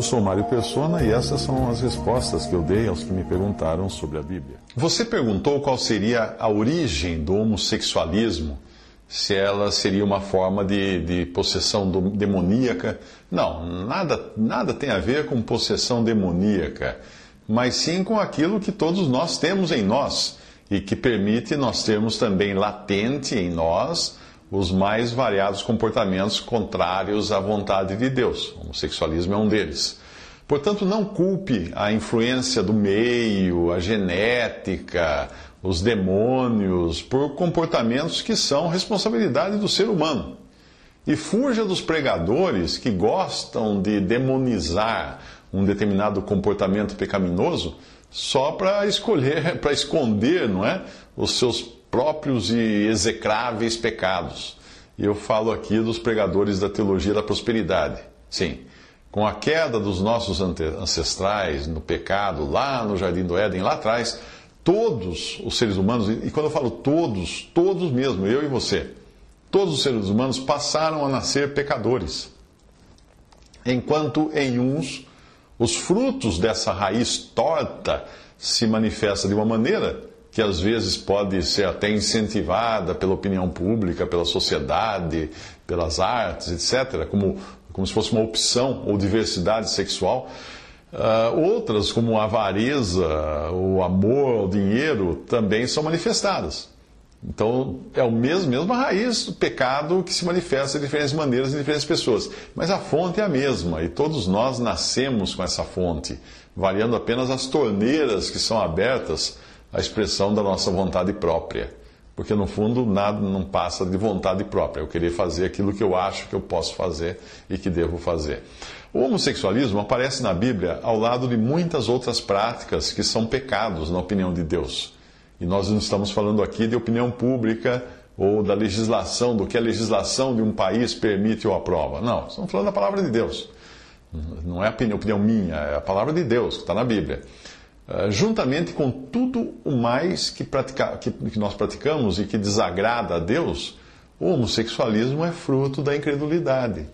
Eu sou Mário Persona e essas são as respostas que eu dei aos que me perguntaram sobre a Bíblia. Você perguntou qual seria a origem do homossexualismo, se ela seria uma forma de, de possessão do- demoníaca. Não, nada, nada tem a ver com possessão demoníaca, mas sim com aquilo que todos nós temos em nós e que permite nós termos também latente em nós os mais variados comportamentos contrários à vontade de Deus. O homossexualismo é um deles. Portanto, não culpe a influência do meio, a genética, os demônios, por comportamentos que são responsabilidade do ser humano. E fuja dos pregadores que gostam de demonizar um determinado comportamento pecaminoso só para escolher, para esconder, não é, os seus próprios e execráveis pecados. E eu falo aqui dos pregadores da teologia da prosperidade. Sim, com a queda dos nossos ancestrais no pecado, lá no Jardim do Éden, lá atrás, todos os seres humanos, e quando eu falo todos, todos mesmo, eu e você, todos os seres humanos passaram a nascer pecadores. Enquanto em uns os frutos dessa raiz torta se manifesta de uma maneira que às vezes pode ser até incentivada pela opinião pública, pela sociedade, pelas artes, etc., como, como se fosse uma opção ou diversidade sexual. Ah, outras, como a avareza, o amor ao dinheiro, também são manifestadas. Então, é o mesmo, mesma raiz do pecado que se manifesta de diferentes maneiras em diferentes pessoas. Mas a fonte é a mesma, e todos nós nascemos com essa fonte, variando apenas as torneiras que são abertas à expressão da nossa vontade própria. Porque, no fundo, nada não passa de vontade própria. Eu querer fazer aquilo que eu acho que eu posso fazer e que devo fazer. O homossexualismo aparece na Bíblia ao lado de muitas outras práticas que são pecados, na opinião de Deus. E nós não estamos falando aqui de opinião pública ou da legislação, do que a legislação de um país permite ou aprova. Não, estamos falando da palavra de Deus. Não é a opinião minha, é a palavra de Deus, que está na Bíblia. Uh, juntamente com tudo o mais que, pratica, que, que nós praticamos e que desagrada a Deus, o homossexualismo é fruto da incredulidade.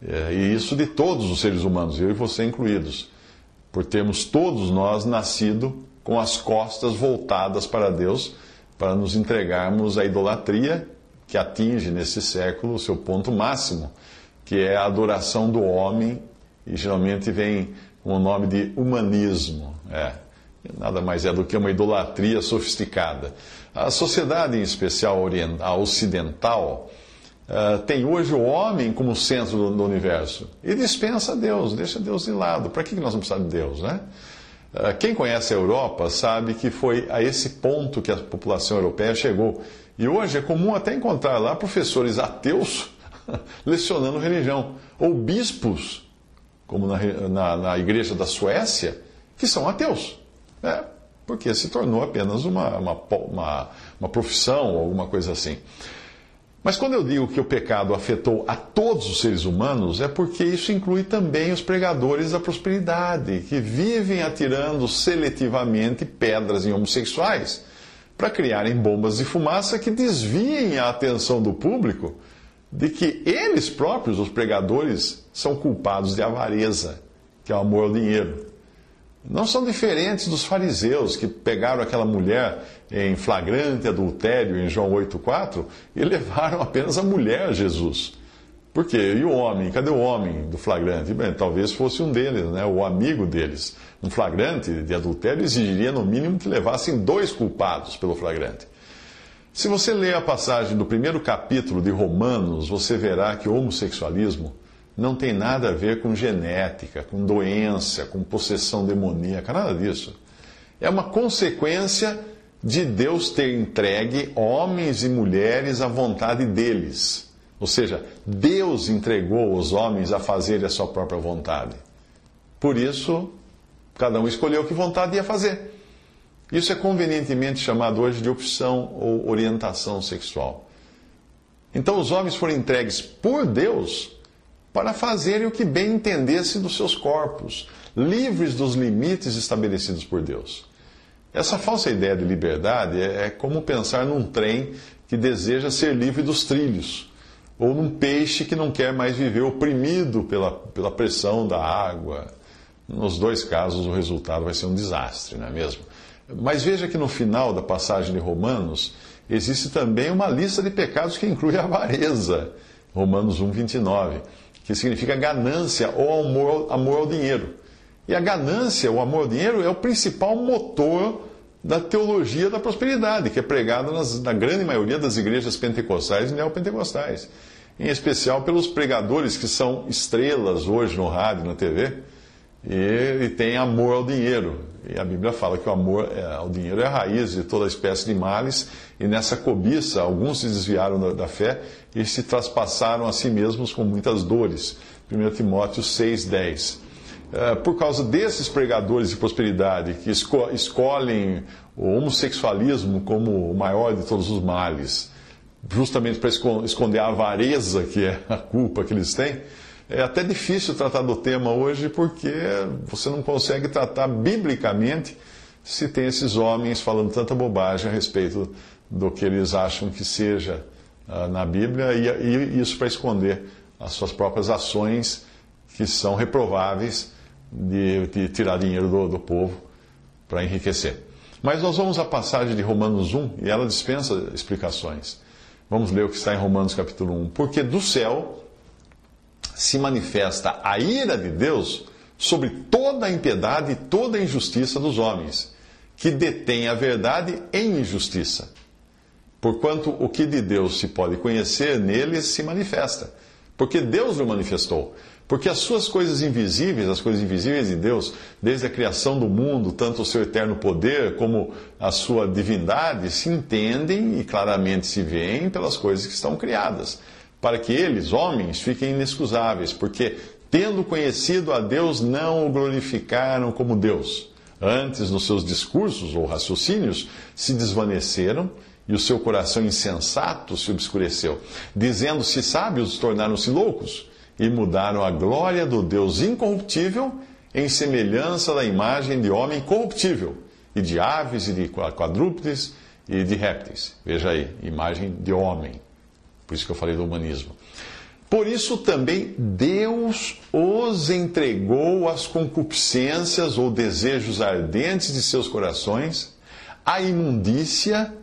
É, e isso de todos os seres humanos, eu e você incluídos. Por termos todos nós nascido com as costas voltadas para Deus, para nos entregarmos à idolatria que atinge nesse século o seu ponto máximo, que é a adoração do homem, e geralmente vem com o nome de humanismo. É, nada mais é do que uma idolatria sofisticada. A sociedade, em especial a ocidental, uh, tem hoje o homem como centro do, universo e dispensa Deus, deixa Deus de lado. Para que nós vamos precisar de Deus, né? Uh, quem conhece a Europa sabe que foi a esse ponto que a população europeia chegou. E hoje é comum até encontrar lá professores ateus lecionando religião, ou bispos, como na, na, na igreja da Suécia, que são ateus. É, porque se tornou apenas uma, uma, uma, uma profissão ou alguma coisa assim. Mas quando eu digo que o pecado afetou a todos os seres humanos, é porque isso inclui também os pregadores da prosperidade, que vivem atirando seletivamente pedras em homossexuais para criarem bombas de fumaça que desviem a atenção do público de que eles próprios, os pregadores, são culpados de avareza, que é o amor ao dinheiro. Não são diferentes dos fariseus que pegaram aquela mulher em flagrante adultério em João 8,4 e levaram apenas a mulher a Jesus. Por quê? E o homem? Cadê o homem do flagrante? Bem, talvez fosse um deles, né? o amigo deles. Um flagrante de adultério exigiria, no mínimo, que levassem dois culpados pelo flagrante. Se você ler a passagem do primeiro capítulo de Romanos, você verá que o homossexualismo não tem nada a ver com genética, com doença, com possessão demoníaca, nada disso. É uma consequência de Deus ter entregue homens e mulheres à vontade deles, Ou seja, Deus entregou os homens a fazerem a sua própria vontade. Por isso, cada um escolheu que vontade ia fazer. Isso é convenientemente chamado hoje de opção ou orientação sexual. Então, os homens foram entregues por Deus para fazerem o que bem entendesse dos seus corpos, livres dos limites estabelecidos por Deus. Essa falsa ideia de liberdade é, é como pensar num trem que deseja ser livre dos trilhos, ou num peixe que não quer mais viver oprimido pela, pela pressão da água. Nos dois casos, o resultado vai ser um desastre, não é mesmo? Mas veja que no final da passagem de Romanos, existe também uma lista de pecados que inclui a avareza. Romanos 1, 29, que significa ganância ou amor, amor ao dinheiro. E a ganância, o amor ao dinheiro, é o principal motor da teologia da prosperidade, que é pregada nas, na grande maioria das igrejas pentecostais e neopentecostais. Em especial pelos pregadores que são estrelas hoje no rádio, na TV, e, e tem amor ao dinheiro. E a Bíblia fala que o amor é, ao dinheiro é a raiz de toda espécie de males, e nessa cobiça alguns se desviaram da, da fé e se traspassaram a si mesmos com muitas dores. 1 Timóteo 6,10. É, por causa desses pregadores de prosperidade que esco escolhem o homossexualismo como o maior de todos os males, justamente para esconder a avareza que é a culpa que eles têm, é até difícil tratar do tema hoje porque você não consegue tratar biblicamente se tem esses homens falando tanta bobagem a respeito do que eles acham que seja uh, na Bíblia e, e isso para esconder as suas próprias ações que são reprováveis de, de tirar dinheiro do, do povo para enriquecer. Mas nós vamos à passagem de Romanos 1 e ela dispensa explicações. Vamos ler o que está em Romanos capítulo 1. Porque do céu se manifesta a ira de Deus sobre toda a impiedade e toda a injustiça dos homens, que detêm a verdade em injustiça. Porquanto o que de Deus se pode conhecer neles se manifesta, porque Deus o manifestou. Porque as suas coisas invisíveis, as coisas invisíveis de Deus, desde a criação do mundo, tanto o seu eterno poder como a sua divindade, se entendem e claramente se veem pelas coisas que estão criadas, para que eles, homens, fiquem inexcusáveis, porque, tendo conhecido a Deus, não o glorificaram como Deus. Antes, nos seus discursos ou raciocínios, se desvaneceram e o seu coração insensato se obscureceu. Dizendo-se sábios, tornaram-se loucos e mudaram a glória do Deus incorruptível em semelhança da imagem de homem corruptível, e de aves, e de quadrúpedes, e de répteis. Veja aí, imagem de homem. Por isso que eu falei do humanismo. Por isso também Deus os entregou às concupiscências ou desejos ardentes de seus corações, à imundícia,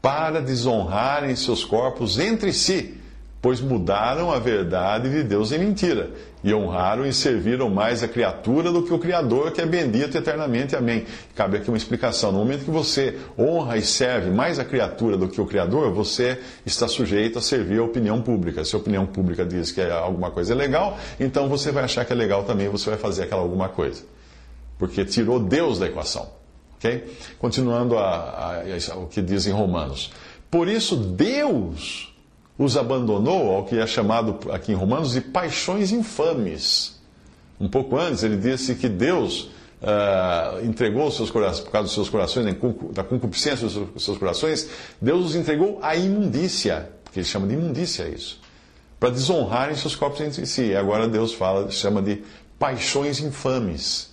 para desonrarem seus corpos entre si pois mudaram a verdade de Deus em mentira, e honraram e serviram mais a criatura do que o Criador, que é bendito eternamente. Amém. Cabe aqui uma explicação. No momento que você honra e serve mais a criatura do que o Criador, você está sujeito a servir a opinião pública. Se a opinião pública diz que alguma coisa é legal, então você vai achar que é legal também, você vai fazer aquela alguma coisa. Porque tirou Deus da equação. Okay? Continuando a, a, a, o que diz em Romanos. Por isso, Deus os abandonou ao que é chamado aqui em Romanos de paixões infames. Um pouco antes, ele disse que Deus uh, entregou os seus corações, por causa dos seus corações, da concupiscência dos seus corações, Deus os entregou à imundícia, porque ele chama de imundícia isso, para desonrarem seus corpos entre si. E agora Deus fala, chama de paixões infames.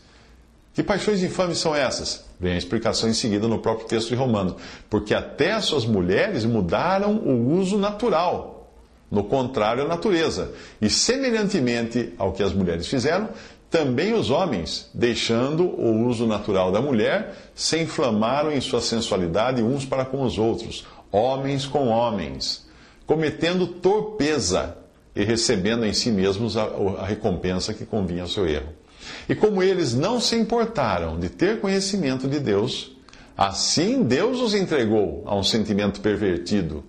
Que paixões infames são essas? Vem a explicação em seguida no próprio texto de Romanos. Porque até as suas mulheres mudaram o uso natural, no contrário à natureza. E semelhantemente ao que as mulheres fizeram, também os homens, deixando o uso natural da mulher, se inflamaram em sua sensualidade uns para com os outros, homens com homens, cometendo torpeza e recebendo em si mesmos a, a recompensa que convinha ao seu erro. E como eles não se importaram de ter conhecimento de Deus, assim Deus os entregou a um sentimento pervertido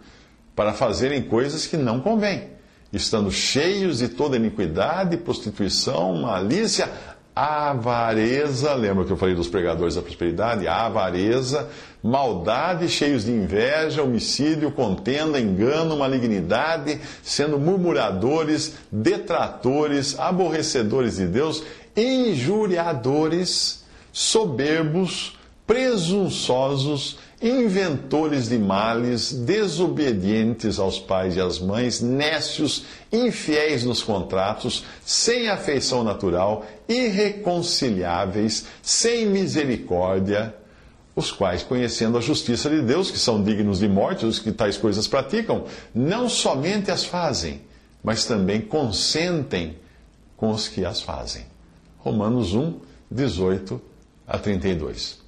para fazerem coisas que não convêm, estando cheios de toda iniquidade, prostituição, malícia, avareza, lembra que eu falei dos pregadores da prosperidade? Avareza, maldade, cheios de inveja, homicídio, contenda, engano, malignidade, sendo murmuradores, detratores, aborrecedores de Deus, injuriadores, soberbos, presunçosos, inventores de males, desobedientes aos pais e às mães, nécios, infiéis nos contratos, sem afeição natural, irreconciliáveis, sem misericórdia, os quais, conhecendo a justiça de Deus, que são dignos de morte, os que tais coisas praticam, não somente as fazem, mas também consentem com os que as fazem. Romanos 1, 18 a 32.